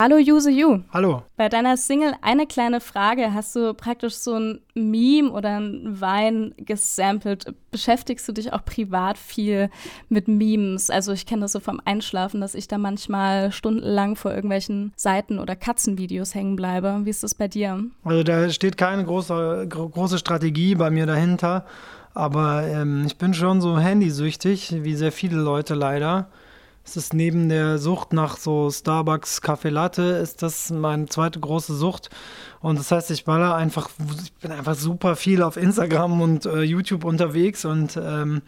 Hallo Use You. Hallo. Bei deiner Single Eine kleine Frage hast du praktisch so ein Meme oder ein Wein gesampelt. Beschäftigst du dich auch privat viel mit Memes? Also ich kenne das so vom Einschlafen, dass ich da manchmal stundenlang vor irgendwelchen Seiten oder Katzenvideos hängen bleibe. Wie ist das bei dir? Also da steht keine große, große Strategie bei mir dahinter. Aber ähm, ich bin schon so handysüchtig, wie sehr viele Leute leider. Es ist neben der Sucht nach so Starbucks Kaffee Latte, ist das meine zweite große Sucht. Und das heißt, ich baller einfach, ich bin einfach super viel auf Instagram und äh, YouTube unterwegs und ähm,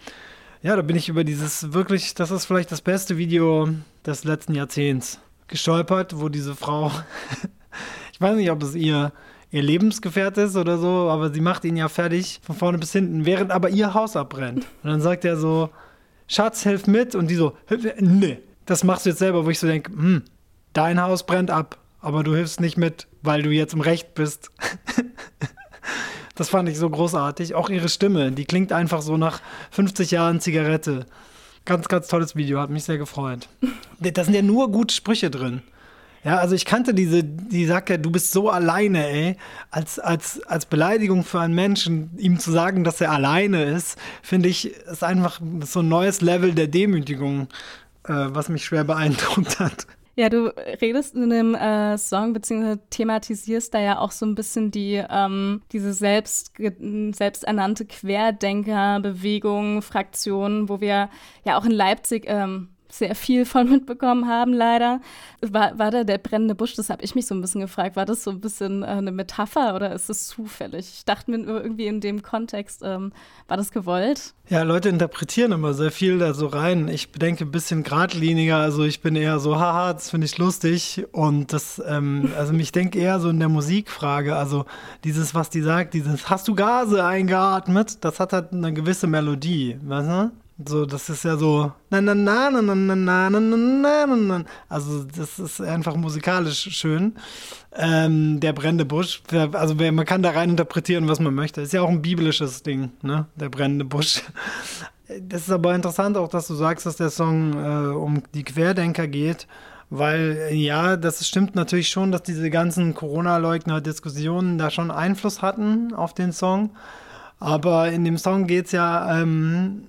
ja, da bin ich über dieses wirklich, das ist vielleicht das beste Video des letzten Jahrzehnts gestolpert, wo diese Frau, ich weiß nicht, ob es ihr ihr Lebensgefährt ist oder so, aber sie macht ihn ja fertig von vorne bis hinten, während aber ihr Haus abbrennt. Und dann sagt er so, Schatz, hilf mit. Und die so, nee, das machst du jetzt selber, wo ich so denke, hm, dein Haus brennt ab, aber du hilfst nicht mit, weil du jetzt im Recht bist. das fand ich so großartig. Auch ihre Stimme, die klingt einfach so nach 50 Jahren Zigarette. Ganz, ganz tolles Video, hat mich sehr gefreut. Da sind ja nur gute Sprüche drin. Ja, also ich kannte diese, die sagt ja, du bist so alleine, ey. Als, als, als Beleidigung für einen Menschen, ihm zu sagen, dass er alleine ist, finde ich, ist einfach so ein neues Level der Demütigung, äh, was mich schwer beeindruckt hat. Ja, du redest in dem äh, Song beziehungsweise thematisierst da ja auch so ein bisschen die ähm, diese selbst selbsternannte Querdenkerbewegung, Fraktion, wo wir ja auch in Leipzig ähm, sehr viel von mitbekommen haben, leider. War, war da der brennende Busch, das habe ich mich so ein bisschen gefragt, war das so ein bisschen äh, eine Metapher oder ist es zufällig? Ich dachte mir irgendwie in dem Kontext, ähm, war das gewollt? Ja, Leute interpretieren immer sehr viel da so rein. Ich denke ein bisschen geradliniger, also ich bin eher so, haha, das finde ich lustig und das, ähm, also ich denke eher so in der Musikfrage, also dieses, was die sagt, dieses, hast du Gase eingeatmet, das hat halt eine gewisse Melodie, weißt du? So, das ist ja so. Also, das ist einfach musikalisch schön. Ähm, der brennende Busch. Also, man kann da rein interpretieren, was man möchte. Ist ja auch ein biblisches Ding, ne? Der brennende Busch. Das ist aber interessant auch, dass du sagst, dass der Song äh, um die Querdenker geht. Weil ja, das stimmt natürlich schon, dass diese ganzen Corona-Leugner-Diskussionen da schon Einfluss hatten auf den Song. Aber in dem Song geht es ja ähm,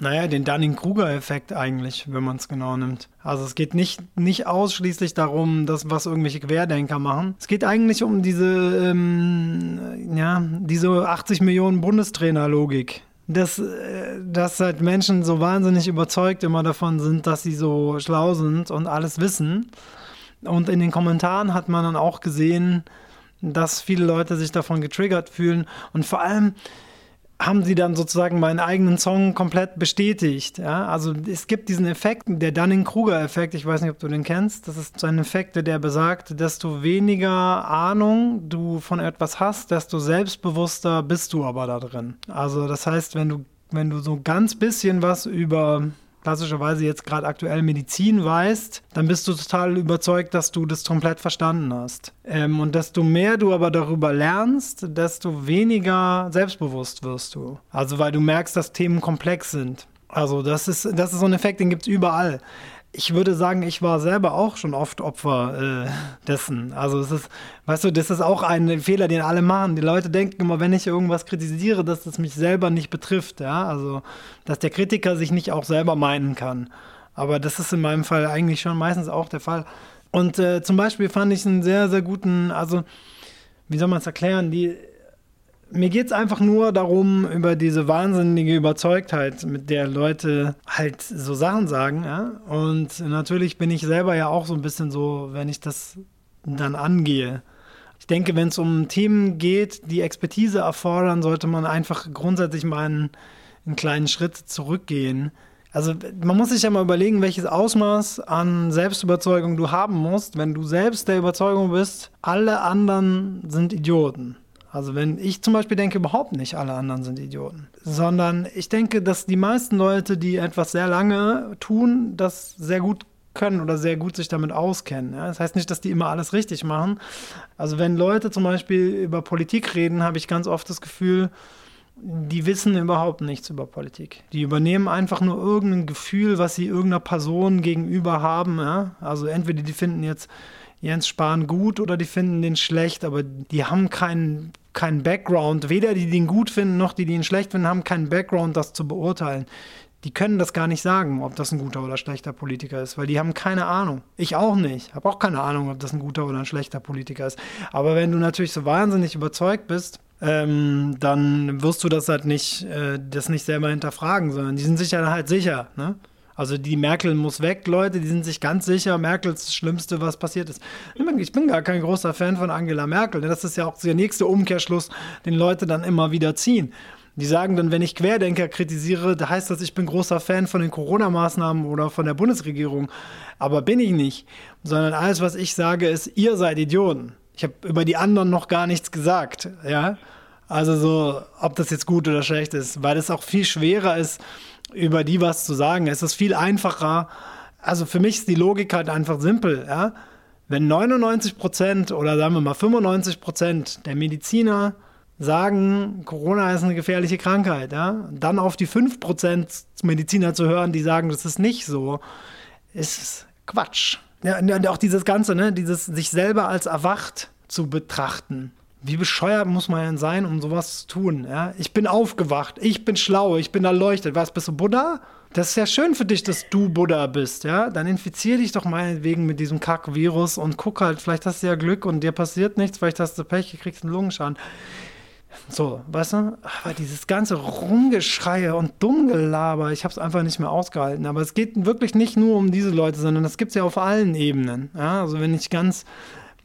naja, den Dunning-Kruger-Effekt eigentlich, wenn man es genau nimmt. Also es geht nicht, nicht ausschließlich darum, dass was irgendwelche Querdenker machen. Es geht eigentlich um diese, ähm, ja, diese 80 Millionen Bundestrainer-Logik. Dass, äh, dass halt Menschen so wahnsinnig überzeugt immer davon sind, dass sie so schlau sind und alles wissen. Und in den Kommentaren hat man dann auch gesehen, dass viele Leute sich davon getriggert fühlen. Und vor allem, haben sie dann sozusagen meinen eigenen Song komplett bestätigt. Ja? Also es gibt diesen Effekt, der Dunning-Kruger-Effekt, ich weiß nicht, ob du den kennst, das ist so ein Effekt, der besagt, desto weniger Ahnung du von etwas hast, desto selbstbewusster bist du aber da drin. Also das heißt, wenn du, wenn du so ganz bisschen was über klassischerweise jetzt gerade aktuell Medizin weißt, dann bist du total überzeugt, dass du das komplett verstanden hast. Ähm, und desto mehr du aber darüber lernst, desto weniger selbstbewusst wirst du. Also weil du merkst, dass Themen komplex sind. Also das ist, das ist so ein Effekt, den gibt es überall ich würde sagen, ich war selber auch schon oft Opfer äh, dessen. Also es ist, weißt du, das ist auch ein Fehler, den alle machen. Die Leute denken immer, wenn ich irgendwas kritisiere, dass das mich selber nicht betrifft, ja. Also, dass der Kritiker sich nicht auch selber meinen kann. Aber das ist in meinem Fall eigentlich schon meistens auch der Fall. Und äh, zum Beispiel fand ich einen sehr, sehr guten, also, wie soll man es erklären, die mir geht es einfach nur darum, über diese wahnsinnige Überzeugtheit, mit der Leute halt so Sachen sagen. Ja? Und natürlich bin ich selber ja auch so ein bisschen so, wenn ich das dann angehe. Ich denke, wenn es um Themen geht, die Expertise erfordern, sollte man einfach grundsätzlich mal einen, einen kleinen Schritt zurückgehen. Also man muss sich ja mal überlegen, welches Ausmaß an Selbstüberzeugung du haben musst, wenn du selbst der Überzeugung bist, alle anderen sind Idioten. Also wenn ich zum Beispiel denke, überhaupt nicht alle anderen sind Idioten, sondern ich denke, dass die meisten Leute, die etwas sehr lange tun, das sehr gut können oder sehr gut sich damit auskennen. Ja? Das heißt nicht, dass die immer alles richtig machen. Also wenn Leute zum Beispiel über Politik reden, habe ich ganz oft das Gefühl, die wissen überhaupt nichts über Politik. Die übernehmen einfach nur irgendein Gefühl, was sie irgendeiner Person gegenüber haben. Ja? Also entweder die finden jetzt Jens Spahn gut oder die finden den schlecht, aber die haben keinen keinen Background. Weder die, die ihn gut finden, noch die, die ihn schlecht finden, haben keinen Background, das zu beurteilen. Die können das gar nicht sagen, ob das ein guter oder schlechter Politiker ist, weil die haben keine Ahnung. Ich auch nicht. Habe auch keine Ahnung, ob das ein guter oder ein schlechter Politiker ist. Aber wenn du natürlich so wahnsinnig überzeugt bist, ähm, dann wirst du das halt nicht, äh, das nicht selber hinterfragen, sondern die sind sich ja halt sicher. Ne? Also die Merkel muss weg, Leute, die sind sich ganz sicher, Merkels das Schlimmste, was passiert ist. Ich bin gar kein großer Fan von Angela Merkel. Ne? Das ist ja auch der nächste Umkehrschluss, den Leute dann immer wieder ziehen. Die sagen dann, wenn ich Querdenker kritisiere, da heißt das, ich bin großer Fan von den Corona-Maßnahmen oder von der Bundesregierung. Aber bin ich nicht. Sondern alles, was ich sage, ist, ihr seid Idioten. Ich habe über die anderen noch gar nichts gesagt. Ja? Also so, ob das jetzt gut oder schlecht ist, weil es auch viel schwerer ist, über die was zu sagen. Es ist viel einfacher. Also für mich ist die Logik halt einfach simpel. Ja? Wenn 99 Prozent oder sagen wir mal 95 Prozent der Mediziner sagen, Corona ist eine gefährliche Krankheit, ja? dann auf die 5 Prozent Mediziner zu hören, die sagen, das ist nicht so, ist Quatsch. Ja, und auch dieses Ganze, ne? dieses sich selber als erwacht zu betrachten wie bescheuert muss man denn sein, um sowas zu tun? Ja? Ich bin aufgewacht, ich bin schlau, ich bin erleuchtet. Was, bist du Buddha? Das ist ja schön für dich, dass du Buddha bist, ja? Dann infizier dich doch meinetwegen mit diesem Kack-Virus und guck halt, vielleicht hast du ja Glück und dir passiert nichts, vielleicht hast du Pech, du kriegst einen Lungenschaden. So, weißt du? Aber dieses ganze Rumgeschreie und Dummgelaber, ich habe es einfach nicht mehr ausgehalten. Aber es geht wirklich nicht nur um diese Leute, sondern das gibt es ja auf allen Ebenen. Ja? Also wenn ich ganz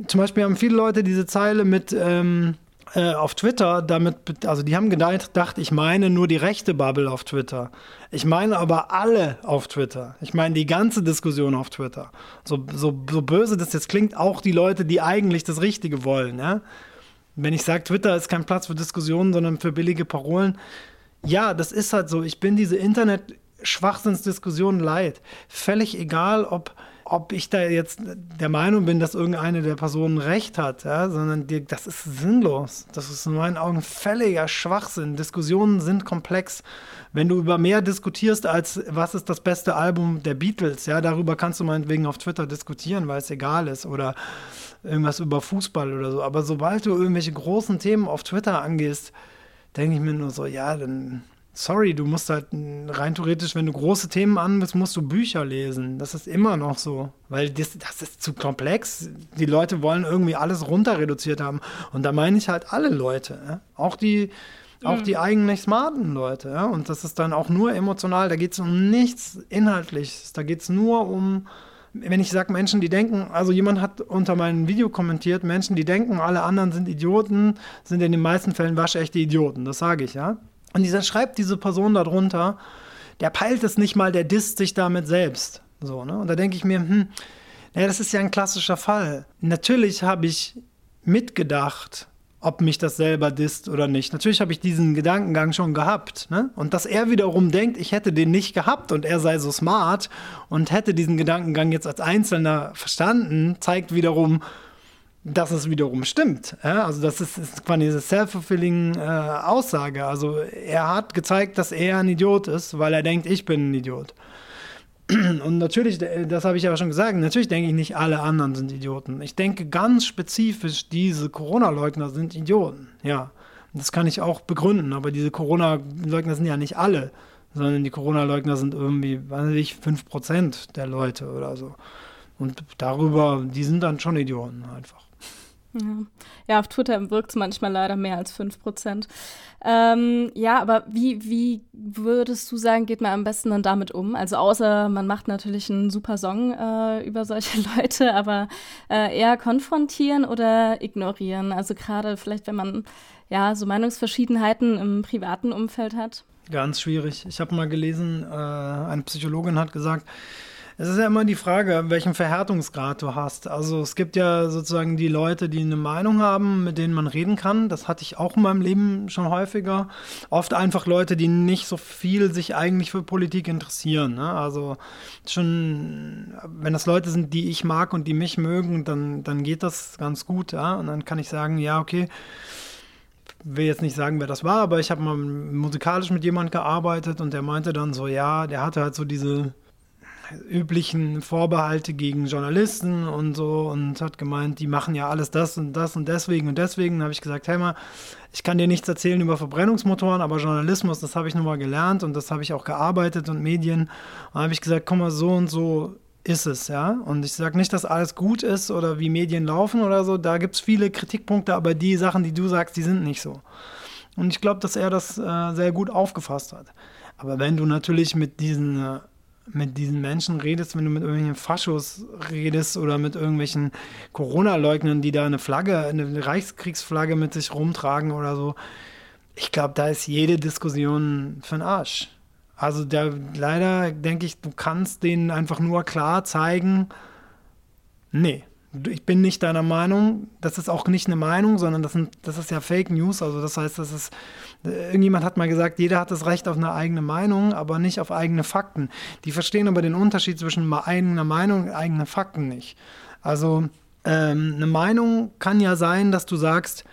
zum Beispiel haben viele Leute diese Zeile mit ähm, äh, auf Twitter damit, also die haben gedacht, ich meine nur die rechte Bubble auf Twitter. Ich meine aber alle auf Twitter. Ich meine die ganze Diskussion auf Twitter. So, so, so böse das jetzt klingt, auch die Leute, die eigentlich das Richtige wollen. Ja? Wenn ich sage, Twitter ist kein Platz für Diskussionen, sondern für billige Parolen. Ja, das ist halt so. Ich bin diese Internet-Schwachsinnsdiskussion leid. Völlig egal, ob ob ich da jetzt der Meinung bin, dass irgendeine der Personen recht hat, ja, sondern die, das ist sinnlos. Das ist in meinen Augen völliger Schwachsinn. Diskussionen sind komplex. Wenn du über mehr diskutierst als was ist das beste Album der Beatles, ja, darüber kannst du meinetwegen auf Twitter diskutieren, weil es egal ist oder irgendwas über Fußball oder so. Aber sobald du irgendwelche großen Themen auf Twitter angehst, denke ich mir nur so, ja, dann sorry, du musst halt rein theoretisch, wenn du große Themen an musst du Bücher lesen. Das ist immer noch so, weil das, das ist zu komplex. Die Leute wollen irgendwie alles runter reduziert haben. Und da meine ich halt alle Leute, ja? auch die auch die mhm. eigentlich smarten Leute. Ja? Und das ist dann auch nur emotional. Da geht es um nichts Inhaltliches. Da geht es nur um, wenn ich sage Menschen, die denken, also jemand hat unter meinem Video kommentiert, Menschen, die denken, alle anderen sind Idioten, sind in den meisten Fällen waschechte Idioten. Das sage ich, ja. Und dieser schreibt diese Person darunter, der peilt es nicht mal, der disst sich damit selbst. So, ne? Und da denke ich mir, hm, naja, das ist ja ein klassischer Fall. Natürlich habe ich mitgedacht, ob mich das selber disst oder nicht. Natürlich habe ich diesen Gedankengang schon gehabt. Ne? Und dass er wiederum denkt, ich hätte den nicht gehabt und er sei so smart und hätte diesen Gedankengang jetzt als Einzelner verstanden, zeigt wiederum, dass es wiederum stimmt. Ja? Also das ist, ist quasi eine self-fulfilling äh, Aussage. Also er hat gezeigt, dass er ein Idiot ist, weil er denkt, ich bin ein Idiot. Und natürlich, das habe ich aber schon gesagt, natürlich denke ich nicht, alle anderen sind Idioten. Ich denke ganz spezifisch, diese Corona-Leugner sind Idioten. Ja, das kann ich auch begründen, aber diese Corona-Leugner sind ja nicht alle, sondern die Corona-Leugner sind irgendwie, weiß ich, 5% der Leute oder so. Und darüber, die sind dann schon Idioten einfach. Ja. ja, auf Twitter wirkt es manchmal leider mehr als 5%. Ähm, ja, aber wie, wie würdest du sagen, geht man am besten dann damit um? Also außer man macht natürlich einen super Song äh, über solche Leute, aber äh, eher konfrontieren oder ignorieren? Also gerade vielleicht, wenn man ja so Meinungsverschiedenheiten im privaten Umfeld hat. Ganz schwierig. Ich habe mal gelesen, äh, eine Psychologin hat gesagt, es ist ja immer die Frage, welchen Verhärtungsgrad du hast. Also es gibt ja sozusagen die Leute, die eine Meinung haben, mit denen man reden kann. Das hatte ich auch in meinem Leben schon häufiger. Oft einfach Leute, die nicht so viel sich eigentlich für Politik interessieren. Ne? Also schon, wenn das Leute sind, die ich mag und die mich mögen, dann, dann geht das ganz gut. Ja? Und dann kann ich sagen, ja, okay will jetzt nicht sagen, wer das war, aber ich habe mal musikalisch mit jemand gearbeitet und der meinte dann so, ja, der hatte halt so diese üblichen Vorbehalte gegen Journalisten und so und hat gemeint, die machen ja alles das und das und deswegen und deswegen. Habe ich gesagt, hey mal, ich kann dir nichts erzählen über Verbrennungsmotoren, aber Journalismus, das habe ich nun mal gelernt und das habe ich auch gearbeitet und Medien. Und habe ich gesagt, komm mal, so und so ist es, ja. Und ich sage nicht, dass alles gut ist oder wie Medien laufen oder so. Da gibt es viele Kritikpunkte, aber die Sachen, die du sagst, die sind nicht so. Und ich glaube, dass er das äh, sehr gut aufgefasst hat. Aber wenn du natürlich mit diesen äh, mit diesen Menschen redest, wenn du mit irgendwelchen Faschos redest oder mit irgendwelchen Corona-Leugnern, die da eine Flagge, eine Reichskriegsflagge mit sich rumtragen oder so, ich glaube, da ist jede Diskussion für den Arsch. Also da, leider denke ich, du kannst denen einfach nur klar zeigen, nee, ich bin nicht deiner Meinung. Das ist auch nicht eine Meinung, sondern das, sind, das ist ja Fake News. Also das heißt, das ist, irgendjemand hat mal gesagt, jeder hat das Recht auf eine eigene Meinung, aber nicht auf eigene Fakten. Die verstehen aber den Unterschied zwischen eigener Meinung und eigenen Fakten nicht. Also ähm, eine Meinung kann ja sein, dass du sagst,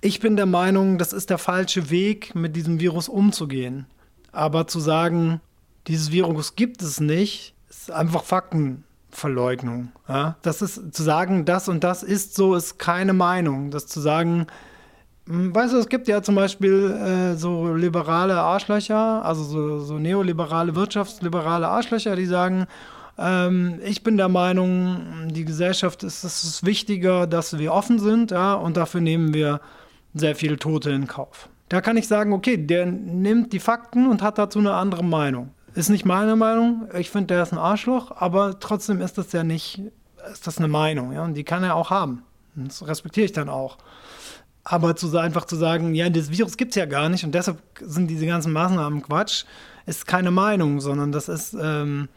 ich bin der Meinung, das ist der falsche Weg, mit diesem Virus umzugehen. Aber zu sagen, dieses Virus gibt es nicht, ist einfach Fakten Verleugnung. Ja? Das ist zu sagen, das und das ist so, ist keine Meinung. Das zu sagen, hm, weißt du, es gibt ja zum Beispiel äh, so liberale Arschlöcher, also so, so, neoliberale, wirtschaftsliberale Arschlöcher, die sagen, ähm, ich bin der Meinung, die Gesellschaft ist es ist wichtiger, dass wir offen sind, ja, und dafür nehmen wir sehr viele Tote in Kauf. Da kann ich sagen, okay, der nimmt die Fakten und hat dazu eine andere Meinung. Ist nicht meine Meinung. Ich finde, der ist ein Arschloch, aber trotzdem ist das ja nicht, ist das eine Meinung, ja, und die kann er auch haben. Das respektiere ich dann auch. Aber zu, einfach zu sagen, ja, das Virus gibt es ja gar nicht und deshalb sind diese ganzen Maßnahmen Quatsch, ist keine Meinung, sondern das ist, ähm,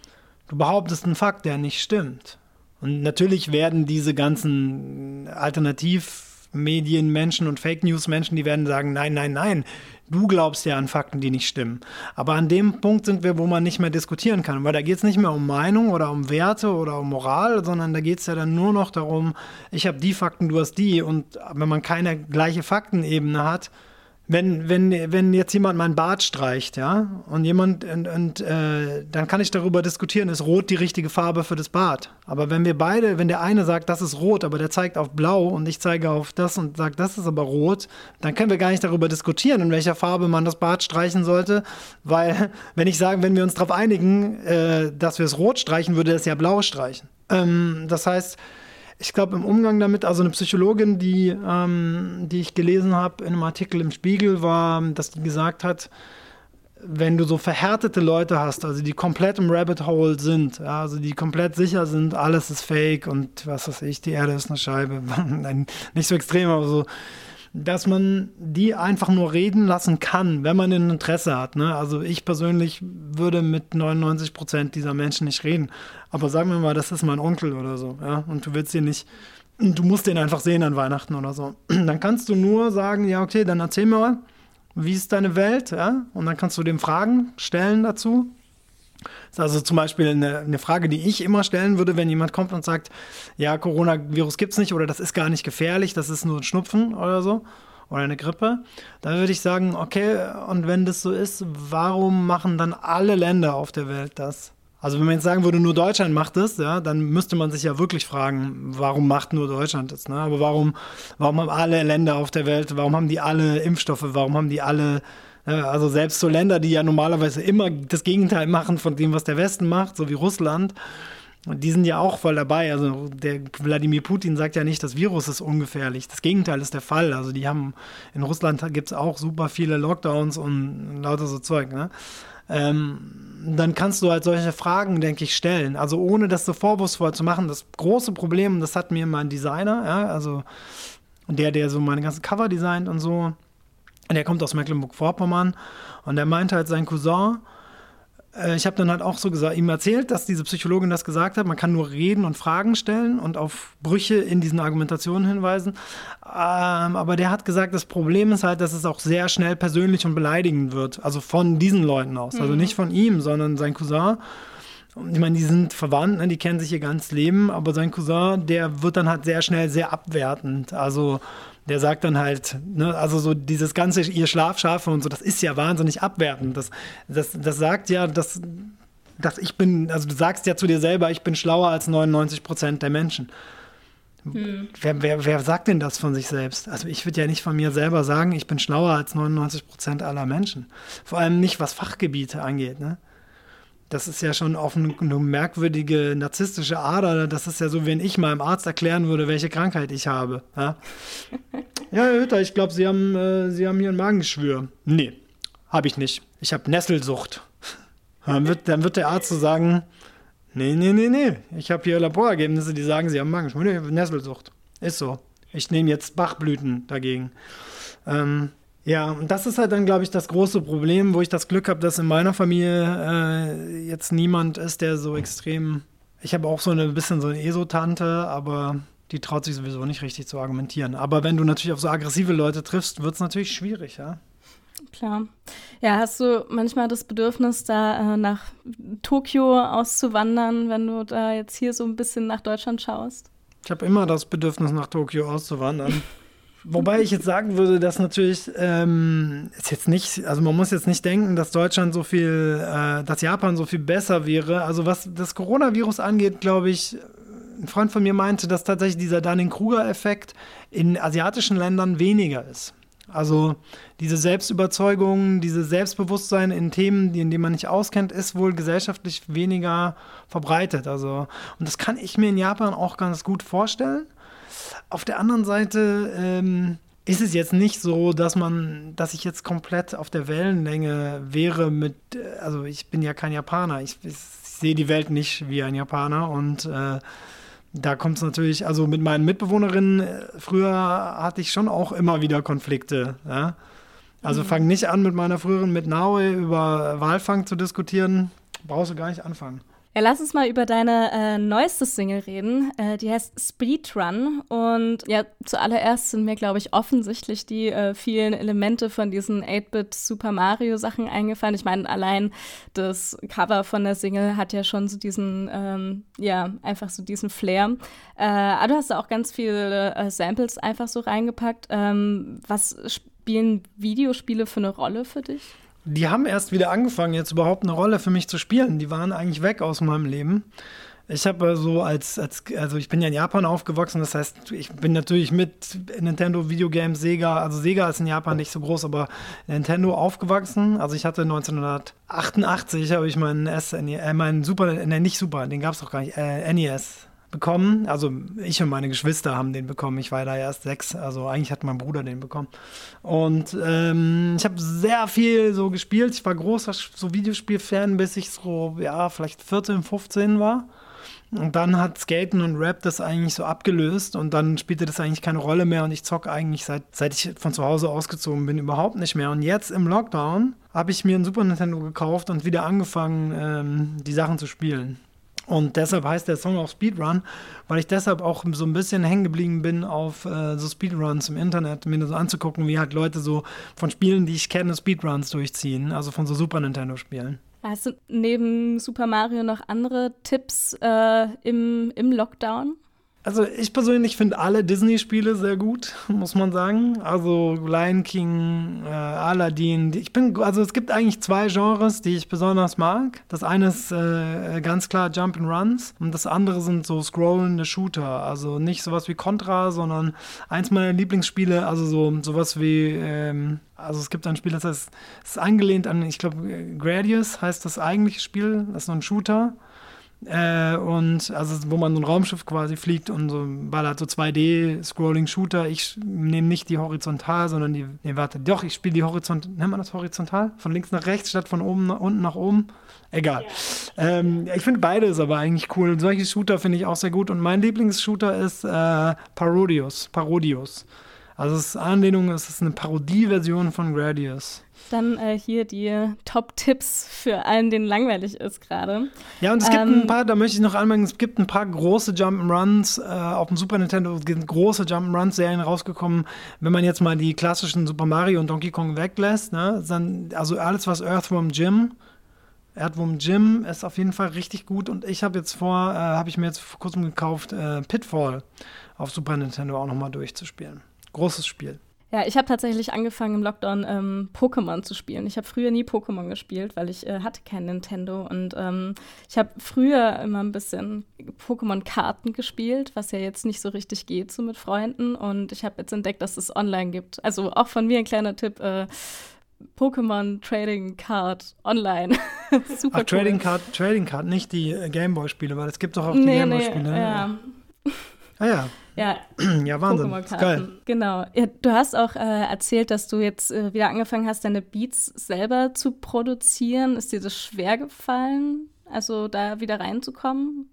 du behauptest einen Fakt, der nicht stimmt. Und natürlich werden diese ganzen Alternativmedienmenschen und Fake News Menschen, die werden sagen, nein, nein, nein, du glaubst ja an Fakten, die nicht stimmen. Aber an dem Punkt sind wir, wo man nicht mehr diskutieren kann, weil da geht es nicht mehr um Meinung oder um Werte oder um Moral, sondern da geht es ja dann nur noch darum, ich habe die Fakten, du hast die. Und wenn man keine gleiche Faktenebene hat, wenn, wenn, wenn jetzt jemand meinen Bart streicht, ja, und jemand, und, und äh, dann kann ich darüber diskutieren, ist rot die richtige Farbe für das Bad. Aber wenn wir beide, wenn der eine sagt, das ist rot, aber der zeigt auf blau und ich zeige auf das und sagt, das ist aber rot, dann können wir gar nicht darüber diskutieren, in welcher Farbe man das Bad streichen sollte, weil, wenn ich sage, wenn wir uns darauf einigen, äh, dass wir es rot streichen, würde es ja blau streichen. Ähm, das heißt, ich glaube, im Umgang damit, also eine Psychologin, die, ähm, die ich gelesen habe in einem Artikel im Spiegel, war, dass die gesagt hat, wenn du so verhärtete Leute hast, also die komplett im Rabbit Hole sind, ja, also die komplett sicher sind, alles ist fake und was weiß ich, die Erde ist eine Scheibe, nicht so extrem, aber so, dass man die einfach nur reden lassen kann, wenn man ein Interesse hat. Ne? Also ich persönlich würde mit 99 Prozent dieser Menschen nicht reden. Aber sagen wir mal, das ist mein Onkel oder so, ja, und du willst ihn nicht, du musst den einfach sehen an Weihnachten oder so. Dann kannst du nur sagen, ja, okay, dann erzähl mir mal, wie ist deine Welt, ja, und dann kannst du dem Fragen stellen dazu das ist also zum Beispiel eine, eine, Frage, die ich immer stellen würde, wenn jemand kommt und sagt, ja, Coronavirus gibt es nicht oder das ist gar nicht gefährlich, das ist nur ein Schnupfen oder so oder eine Grippe. Da würde ich sagen, okay, und wenn das so ist, warum machen dann alle Länder auf der Welt das? Also wenn man jetzt sagen würde, nur Deutschland macht das, ja, dann müsste man sich ja wirklich fragen, warum macht nur Deutschland das? Ne? Aber warum, warum haben alle Länder auf der Welt, warum haben die alle Impfstoffe, warum haben die alle also selbst so Länder, die ja normalerweise immer das Gegenteil machen von dem, was der Westen macht, so wie Russland, die sind ja auch voll dabei. Also der Wladimir Putin sagt ja nicht, das Virus ist ungefährlich. Das Gegenteil ist der Fall. Also die haben, in Russland gibt es auch super viele Lockdowns und lauter so Zeug. Ne? Ähm, dann kannst du halt solche Fragen, denke ich, stellen. Also ohne das so vorwurfsvoll zu machen. Das große Problem, das hat mir mein Designer, ja, also der, der so meine ganzen Cover designt und so, der kommt aus Mecklenburg-Vorpommern und der meinte halt sein Cousin, äh, ich habe dann halt auch so gesagt, ihm erzählt, dass diese Psychologin das gesagt hat, man kann nur reden und Fragen stellen und auf Brüche in diesen Argumentationen hinweisen. Ähm, aber der hat gesagt, das Problem ist halt, dass es auch sehr schnell persönlich und beleidigend wird. Also von diesen Leuten aus. Also mhm. Also nicht von ihm, sondern sein Cousin. Ich meine, die sind verwandt, ne? die kennen sich ihr ganzes Leben, aber sein Cousin, der wird dann halt sehr schnell sehr abwertend. Also der sagt dann halt, ne, also so dieses ganze, ihr Schlafschafe und so, das ist ja wahnsinnig abwertend. Das, das, das sagt ja, dass dass ich bin, also du sagst ja zu dir selber, ich bin schlauer als 99 Prozent der Menschen. Hm. Wer, wer, wer sagt denn das von sich selbst? Also ich würde ja nicht von mir selber sagen, ich bin schlauer als 99 Prozent aller Menschen. Vor allem nicht, was Fachgebiete angeht. Ne? Das ist ja schon auf eine, merkwürdige narzisstische Ader. Das ist ja so, wenn ich meinem Arzt erklären würde, welche Krankheit ich habe. Ja, ja Herr Hütter, ich glaube, Sie, haben, äh, Sie haben hier ein Magengeschwür. Nee, habe ich nicht. Ich habe Nesselsucht. Dann wird, dann wird der Arzt so sagen, nee, nee, nee, nee. Ich habe hier Laborergebnisse, die sagen, Sie haben Magengeschwür. Nee, Nesselsucht. Ist so. Ich nehme jetzt Bachblüten dagegen. Ähm, ja, und das ist halt dann, glaube ich, das große Problem, wo ich das Glück habe, dass in meiner Familie äh, jetzt niemand ist, der so extrem. Ich habe auch so ein bisschen so eine Esotante, aber die traut sich sowieso nicht richtig zu argumentieren. Aber wenn du natürlich auf so aggressive Leute triffst, wird es natürlich schwierig, ja. Klar. Ja, hast du manchmal das Bedürfnis, da äh, nach Tokio auszuwandern, wenn du da jetzt hier so ein bisschen nach Deutschland schaust? Ich habe immer das Bedürfnis, nach Tokio auszuwandern. Wobei ich jetzt sagen würde, dass natürlich ähm, ist jetzt nicht, also man muss jetzt nicht denken, dass Deutschland so viel, äh, dass Japan so viel besser wäre. Also was das Coronavirus angeht, glaube ich, ein Freund von mir meinte, dass tatsächlich dieser Dunning-Kruger-Effekt in asiatischen Ländern weniger ist. Also diese Selbstüberzeugung, dieses Selbstbewusstsein in Themen, in denen man nicht auskennt, ist wohl gesellschaftlich weniger verbreitet. Also, und das kann ich mir in Japan auch ganz gut vorstellen. Auf der anderen Seite ähm, ist es jetzt nicht so, dass man, dass ich jetzt komplett auf der Wellenlänge wäre mit, äh, also ich bin ja kein Japaner, ich, ich sehe die Welt nicht wie ein Japaner und äh, da kommt es natürlich, also mit meinen Mitbewohnerinnen, äh, früher hatte ich schon auch immer wieder Konflikte. Ja? Also mhm. fang nicht an mit meiner früheren, mit Naue über Walfang zu diskutieren, brauchst du gar nicht anfangen. Ja, lass uns mal über deine äh, neueste Single reden. Äh, die heißt Speedrun. Und ja, zuallererst sind mir, glaube ich, offensichtlich die äh, vielen Elemente von diesen 8-Bit Super Mario Sachen eingefallen. Ich meine, allein das Cover von der Single hat ja schon so diesen, ähm, ja, einfach so diesen Flair. Äh, aber du hast da auch ganz viele äh, Samples einfach so reingepackt. Ähm, was spielen Videospiele für eine Rolle für dich? Die haben erst wieder angefangen, jetzt überhaupt eine Rolle für mich zu spielen. Die waren eigentlich weg aus meinem Leben. Ich habe so als, als, also ich bin ja in Japan aufgewachsen, das heißt, ich bin natürlich mit Nintendo Videogames, Sega, also Sega ist in Japan nicht so groß, aber Nintendo aufgewachsen. Also ich hatte 1988 habe ich meinen SNES, äh, meinen Super, ne, nicht Super, den gab es doch gar nicht, äh, NES bekommen. Also ich und meine Geschwister haben den bekommen. Ich war da erst sechs. Also eigentlich hat mein Bruder den bekommen. Und ähm, ich habe sehr viel so gespielt. Ich war großer so Videospiel-Fan, bis ich so, ja, vielleicht 14, 15 war. Und dann hat Skaten und Rap das eigentlich so abgelöst und dann spielte das eigentlich keine Rolle mehr und ich zocke eigentlich seit, seit ich von zu Hause ausgezogen bin überhaupt nicht mehr. Und jetzt im Lockdown habe ich mir ein Super Nintendo gekauft und wieder angefangen, ähm, die Sachen zu spielen. Und deshalb heißt der Song auch Speedrun, weil ich deshalb auch so ein bisschen hängen geblieben bin auf äh, so Speedruns im Internet, mir so anzugucken, wie halt Leute so von Spielen, die ich kenne, Speedruns durchziehen, also von so Super Nintendo-Spielen. Hast du neben Super Mario noch andere Tipps äh, im, im Lockdown? Also ich persönlich finde alle Disney-Spiele sehr gut, muss man sagen. Also Lion King, äh, Aladdin. Ich bin, also es gibt eigentlich zwei Genres, die ich besonders mag. Das eine ist äh, ganz klar Jump and Runs und das andere sind so scrollende Shooter. Also nicht sowas wie Contra, sondern eins meiner Lieblingsspiele, also so sowas wie ähm, also es gibt ein Spiel, das heißt, es ist angelehnt an, ich glaube, Gradius heißt das eigentliche Spiel, das ist so ein Shooter. Äh, und also wo man so ein Raumschiff quasi fliegt und so ballert so 2D-Scrolling-Shooter. Ich nehme nicht die horizontal, sondern die. Nee, warte, doch, ich spiele die horizontal. Nennt man das horizontal? Von links nach rechts statt von oben nach unten nach oben? Egal. Ja. Ähm, ich finde beides aber eigentlich cool. Und solche Shooter finde ich auch sehr gut. Und mein Lieblingsshooter ist äh, Parodius. Parodius. Also es ist Anlehnung, es ist eine Parodie-Version von Gradius. Dann äh, hier die Top-Tipps für allen, denen langweilig ist gerade. Ja, und es gibt ähm, ein paar, da möchte ich noch anmerken, es gibt ein paar große Jump'n'Runs. Äh, auf dem Super Nintendo sind große Jump'n'Runs-Serien rausgekommen. Wenn man jetzt mal die klassischen Super Mario und Donkey Kong weglässt, ne, dann, also alles, was Earthworm Jim Earthworm Jim ist auf jeden Fall richtig gut und ich habe jetzt vor, äh, habe ich mir jetzt vor kurzem gekauft, äh, Pitfall auf Super Nintendo auch nochmal durchzuspielen. Großes Spiel. Ja, ich habe tatsächlich angefangen im Lockdown ähm, Pokémon zu spielen. Ich habe früher nie Pokémon gespielt, weil ich äh, hatte kein Nintendo und ähm, ich habe früher immer ein bisschen Pokémon-Karten gespielt, was ja jetzt nicht so richtig geht so mit Freunden und ich habe jetzt entdeckt, dass es online gibt. Also auch von mir ein kleiner Tipp. Äh, Pokémon Trading Card online. Super Ach, cool. Trading Card, Trading Card, nicht die äh, Gameboy-Spiele, weil es gibt doch auch die nee, Gameboy-Spiele. Nee, ja. Ah ja. Ja, ja Wahnsinn. Geil. Genau. Ja, du hast auch äh, erzählt, dass du jetzt äh, wieder angefangen hast, deine Beats selber zu produzieren. Ist dir das schwer gefallen, also da wieder reinzukommen?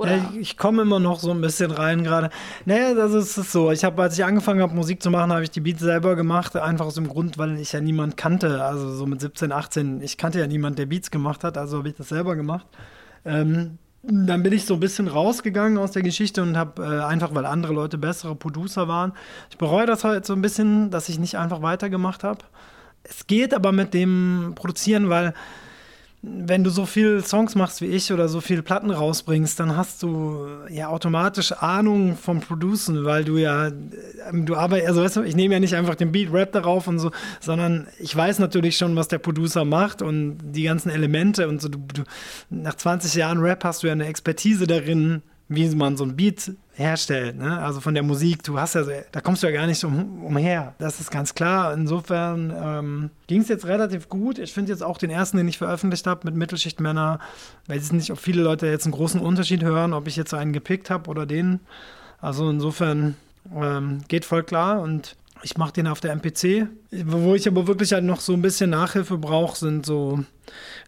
Ja, ich, komme immer noch so ein bisschen rein gerade. Naja, das ist, ist so. Ich habe, als ich angefangen habe, Musik zu machen, habe ich die Beats selber gemacht. Einfach aus dem Grund, weil ich ja niemand kannte. Also so mit 17, 18. Ich kannte ja niemand, der Beats gemacht hat. Also habe ich das selber gemacht. Ähm, dann bin ich so ein bisschen rausgegangen aus der Geschichte und habe äh, einfach, weil andere Leute bessere Producer waren. Ich bereue das halt so ein bisschen, dass ich nicht einfach weitergemacht habe. Es geht aber mit dem Produzieren, weil wenn du so viele Songs machst wie ich oder so viele Platten rausbringst, dann hast du ja automatisch Ahnung vom Producen, weil du ja, ähm, du arbeitest, also weißt du, ich nehme ja nicht einfach den Beat, Rap darauf und so, sondern ich weiß natürlich schon, was der Producer macht und die ganzen Elemente und so. Du, du, nach 20 Jahren Rap hast du ja eine Expertise darin, wie man so ein Beat herstellt. Ne? Also von der Musik, du hast ja, da kommst du ja gar nicht um, umher. Das ist ganz klar. Insofern ähm, ging es jetzt relativ gut. Ich finde jetzt auch den ersten, den ich veröffentlicht habe mit Mittelschichtmänner, weiß ich nicht, ob viele Leute jetzt einen großen Unterschied hören, ob ich jetzt einen gepickt habe oder den. Also insofern ähm, geht voll klar und ich mache den auf der MPC. Wo ich aber wirklich halt noch so ein bisschen Nachhilfe brauche, sind so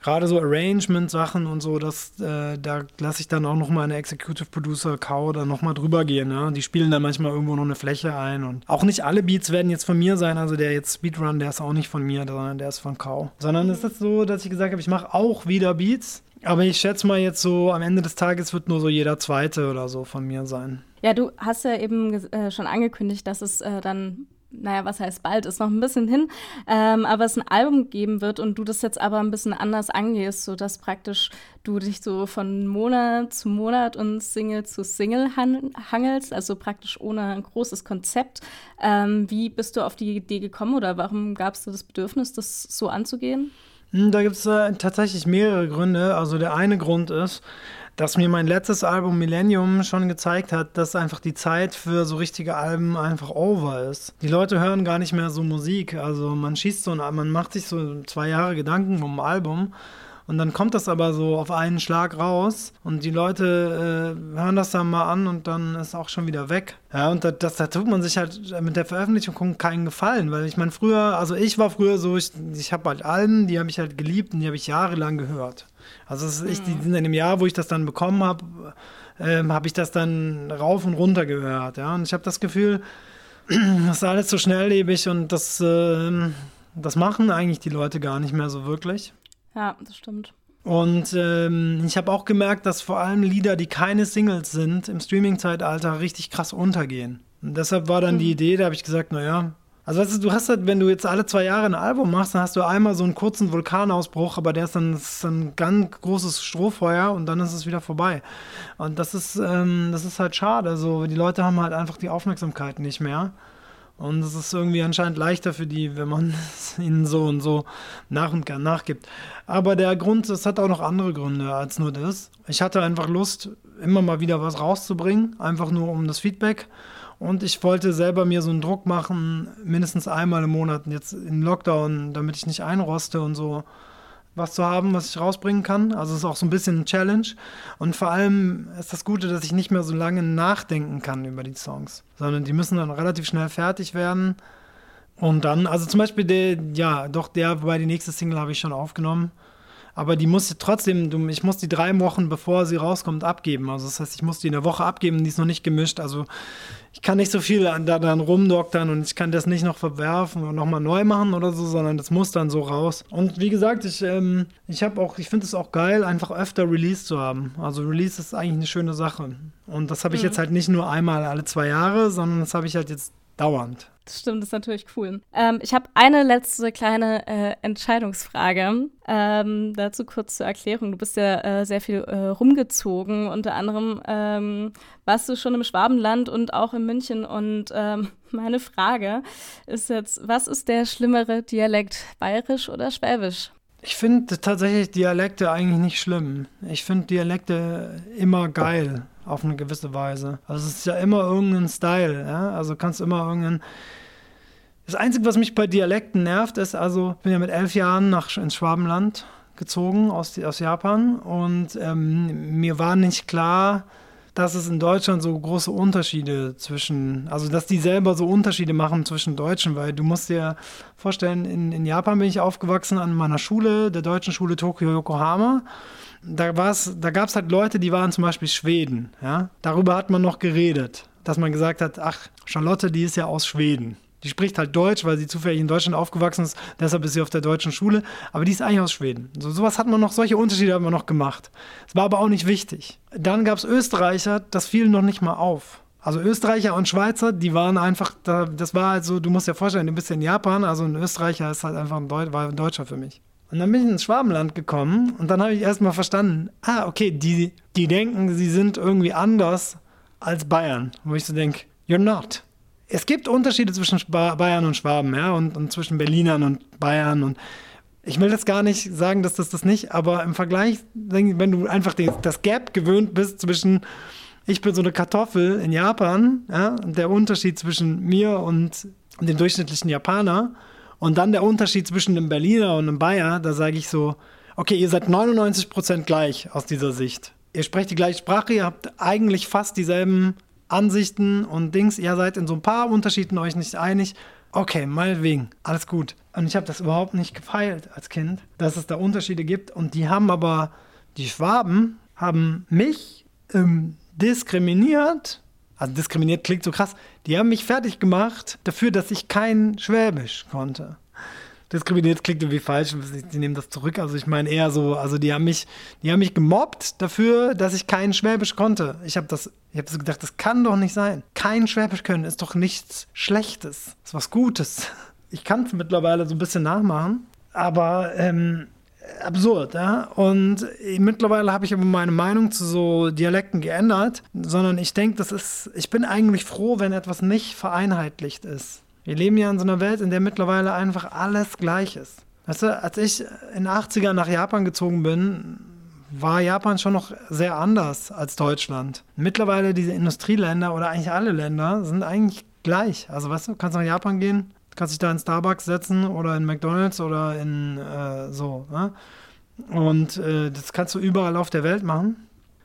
gerade so Arrangement-Sachen und so, dass äh, da lasse ich dann auch noch mal eine Executive Producer Cow dann noch mal drüber gehen. Ja? Die spielen dann manchmal irgendwo noch eine Fläche ein und auch nicht alle Beats werden jetzt von mir sein. Also der jetzt Speedrun, der ist auch nicht von mir, sondern der ist von Cow. Sondern es ist so, dass ich gesagt habe, ich mache auch wieder Beats. Aber ich schätze mal jetzt so, am Ende des Tages wird nur so jeder zweite oder so von mir sein. Ja, du hast ja eben äh, schon angekündigt, dass es äh, dann naja, was heißt bald, ist noch ein bisschen hin, ähm, aber es ein Album geben wird und du das jetzt aber ein bisschen anders angehst, sodass praktisch du dich so von Monat zu Monat und Single zu Single hangelst, also praktisch ohne ein großes Konzept. Ähm, wie bist du auf die Idee gekommen oder warum gab es das Bedürfnis, das so anzugehen? Hm, da gibt es äh, tatsächlich mehrere Gründe. Also der eine Grund ist, dass mir mein letztes Album Millennium schon gezeigt hat, dass einfach die Zeit für so richtige Alben einfach over ist. Die Leute hören gar nicht mehr so Musik. Also man schießt so, man macht sich so zwei Jahre Gedanken um ein Album. Und dann kommt das aber so auf einen Schlag raus und die Leute äh, hören das dann mal an und dann ist auch schon wieder weg. Ja, und da, das, da tut man sich halt mit der Veröffentlichung keinen Gefallen, weil ich meine, früher, also ich war früher so, ich, ich habe halt Alben, die habe ich halt geliebt und die habe ich jahrelang gehört. Also es ist echt, mhm. in dem Jahr, wo ich das dann bekommen habe, ähm, habe ich das dann rauf und runter gehört. Ja? Und ich habe das Gefühl, das ist alles so schnelllebig und das, äh, das machen eigentlich die Leute gar nicht mehr so wirklich. Ja, das stimmt. Und ähm, ich habe auch gemerkt, dass vor allem Lieder, die keine Singles sind, im Streaming-Zeitalter richtig krass untergehen. Und deshalb war dann mhm. die Idee, da habe ich gesagt, naja, also weißt du, du hast halt, wenn du jetzt alle zwei Jahre ein Album machst, dann hast du einmal so einen kurzen Vulkanausbruch, aber der ist dann, ist dann ein ganz großes Strohfeuer und dann ist es wieder vorbei. Und das ist, ähm, das ist halt schade. Also die Leute haben halt einfach die Aufmerksamkeit nicht mehr. Und es ist irgendwie anscheinend leichter für die, wenn man es ihnen so und so nach und nachgibt. Aber der Grund, es hat auch noch andere Gründe als nur das. Ich hatte einfach Lust, immer mal wieder was rauszubringen, einfach nur um das Feedback. Und ich wollte selber mir so einen Druck machen, mindestens einmal im Monat, jetzt im Lockdown, damit ich nicht einroste und so was zu haben, was ich rausbringen kann. Also es ist auch so ein bisschen ein Challenge. Und vor allem ist das Gute, dass ich nicht mehr so lange nachdenken kann über die Songs, sondern die müssen dann relativ schnell fertig werden. Und dann, also zum Beispiel der, ja, doch der, wobei die nächste Single habe ich schon aufgenommen aber die muss trotzdem, ich muss die drei Wochen, bevor sie rauskommt, abgeben. Also das heißt, ich muss die in der Woche abgeben, die ist noch nicht gemischt. Also ich kann nicht so viel da dann rumdoktern und ich kann das nicht noch verwerfen und nochmal neu machen oder so, sondern das muss dann so raus. Und wie gesagt, ich, ähm, ich habe auch, ich finde es auch geil, einfach öfter Release zu haben. Also Release ist eigentlich eine schöne Sache. Und das habe ich mhm. jetzt halt nicht nur einmal alle zwei Jahre, sondern das habe ich halt jetzt dauernd. Das stimmt, das ist natürlich cool. Ähm, ich habe eine letzte kleine äh, Entscheidungsfrage. Ähm, dazu kurz zur Erklärung. Du bist ja äh, sehr viel äh, rumgezogen. Unter anderem ähm, warst du schon im Schwabenland und auch in München. Und ähm, meine Frage ist jetzt, was ist der schlimmere Dialekt, bayerisch oder schwäbisch? Ich finde tatsächlich Dialekte eigentlich nicht schlimm. Ich finde Dialekte immer geil auf eine gewisse Weise. Also es ist ja immer irgendein Style, ja? Also kannst immer irgendeinen. Das Einzige, was mich bei Dialekten nervt, ist, also ich bin ja mit elf Jahren nach, ins Schwabenland gezogen aus, aus Japan und ähm, mir war nicht klar, dass es in Deutschland so große Unterschiede zwischen, also dass die selber so Unterschiede machen zwischen Deutschen, weil du musst dir vorstellen, in, in Japan bin ich aufgewachsen an meiner Schule, der deutschen Schule Tokio Yokohama da, da gab es halt Leute, die waren zum Beispiel Schweden. Ja? Darüber hat man noch geredet, dass man gesagt hat, ach, Charlotte, die ist ja aus Schweden. Die spricht halt Deutsch, weil sie zufällig in Deutschland aufgewachsen ist, deshalb ist sie auf der deutschen Schule, aber die ist eigentlich aus Schweden. So sowas hat man noch, solche Unterschiede hat man noch gemacht. Es war aber auch nicht wichtig. Dann gab es Österreicher, das fiel noch nicht mal auf. Also Österreicher und Schweizer, die waren einfach, das war halt so, du musst dir vorstellen, du bist in Japan, also ein Österreicher ist halt einfach ein, Deu war ein Deutscher für mich. Und dann bin ich ins Schwabenland gekommen und dann habe ich erstmal verstanden, ah, okay, die, die denken, sie sind irgendwie anders als Bayern. Wo ich so denke, you're not. Es gibt Unterschiede zwischen Bayern und Schwaben, ja, und, und zwischen Berlinern und Bayern und ich will das gar nicht sagen, dass das das nicht, aber im Vergleich, wenn du einfach das Gap gewöhnt bist zwischen, ich bin so eine Kartoffel in Japan, ja, und der Unterschied zwischen mir und dem durchschnittlichen Japaner, und dann der Unterschied zwischen einem Berliner und einem Bayer, da sage ich so, okay, ihr seid 99 Prozent gleich aus dieser Sicht. Ihr sprecht die gleiche Sprache, ihr habt eigentlich fast dieselben Ansichten und Dings. Ihr seid in so ein paar Unterschieden euch nicht einig. Okay, meinetwegen, alles gut. Und ich habe das überhaupt nicht gefeilt als Kind, dass es da Unterschiede gibt. Und die haben aber, die Schwaben haben mich ähm, diskriminiert also diskriminiert klingt so krass, die haben mich fertig gemacht dafür, dass ich kein Schwäbisch konnte. Diskriminiert klingt irgendwie falsch, die nehmen das zurück. Also ich meine eher so, also die haben mich, die haben mich gemobbt dafür, dass ich kein Schwäbisch konnte. Ich habe das, ich habe so gedacht, das kann doch nicht sein. Kein Schwäbisch können ist doch nichts Schlechtes, ist was Gutes. Ich kann es mittlerweile so ein bisschen nachmachen, aber ähm, absurd, ja. Und mittlerweile habe ich aber meine Meinung zu so Dialekten geändert, sondern ich denke, das ist, ich bin eigentlich froh, wenn etwas nicht vereinheitlicht ist. Wir leben ja in so einer Welt, in der mittlerweile einfach alles gleich ist. Weißt du, als ich in den 80ern nach Japan gezogen bin, war Japan schon noch sehr anders als Deutschland. Mittlerweile diese Industrieländer oder eigentlich alle Länder sind eigentlich gleich. Also weißt du, du kannst nach Japan gehen, kannst dich da in Starbucks setzen oder in McDonalds oder in äh, so. Ne? Und äh, das kannst du überall auf der Welt machen.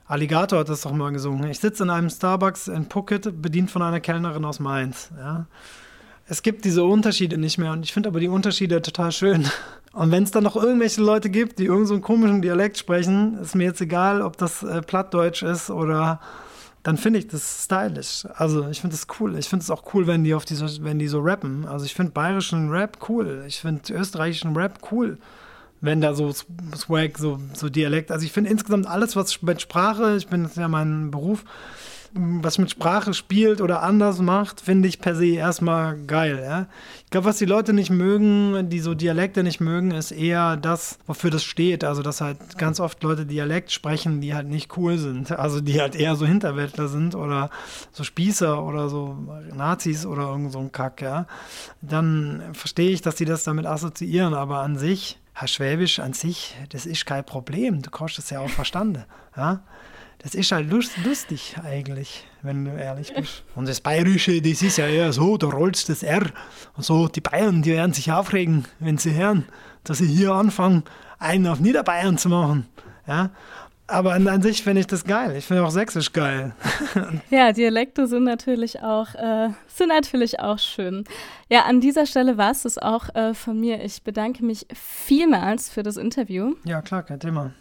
Alligator hat das doch mal gesungen. Ich sitze in einem Starbucks in Phuket, bedient von einer Kellnerin aus Mainz. Ja? Es gibt diese Unterschiede nicht mehr und ich finde aber die Unterschiede total schön. Und wenn es dann noch irgendwelche Leute gibt, die irgendeinen so komischen Dialekt sprechen, ist mir jetzt egal, ob das äh, Plattdeutsch ist oder dann finde ich das stylisch. Also ich finde das cool. Ich finde es auch cool, wenn die auf diese, wenn die so rappen. Also ich finde bayerischen Rap cool. Ich finde österreichischen Rap cool. Wenn da so Swag, so, so Dialekt. Also ich finde insgesamt alles, was mit Sprache, ich bin das ja mein Beruf, was mit Sprache spielt oder anders macht, finde ich per se erstmal geil. Ja? Ich glaube, was die Leute nicht mögen, die so Dialekte nicht mögen, ist eher das, wofür das steht. Also, dass halt ganz oft Leute Dialekt sprechen, die halt nicht cool sind. Also, die halt eher so Hinterwäldler sind oder so Spießer oder so Nazis oder irgend so ein Kack. Ja? Dann verstehe ich, dass die das damit assoziieren, aber an sich. Herr Schwäbisch an sich, das ist kein Problem. Du kannst das ja auch verstanden. Ja? Das ist halt lust, lustig eigentlich, wenn du ehrlich bist. Und das Bayerische, das ist ja eher so, da rollst das R. Und so, die Bayern, die werden sich aufregen, wenn sie hören, dass sie hier anfangen, einen auf Niederbayern zu machen. Ja? Aber an, an sich finde ich das geil. Ich finde auch Sächsisch geil. ja, Dialekte sind natürlich auch, äh, sind natürlich auch schön. Ja, an dieser Stelle war es das auch äh, von mir. Ich bedanke mich vielmals für das Interview. Ja, klar, kein Thema.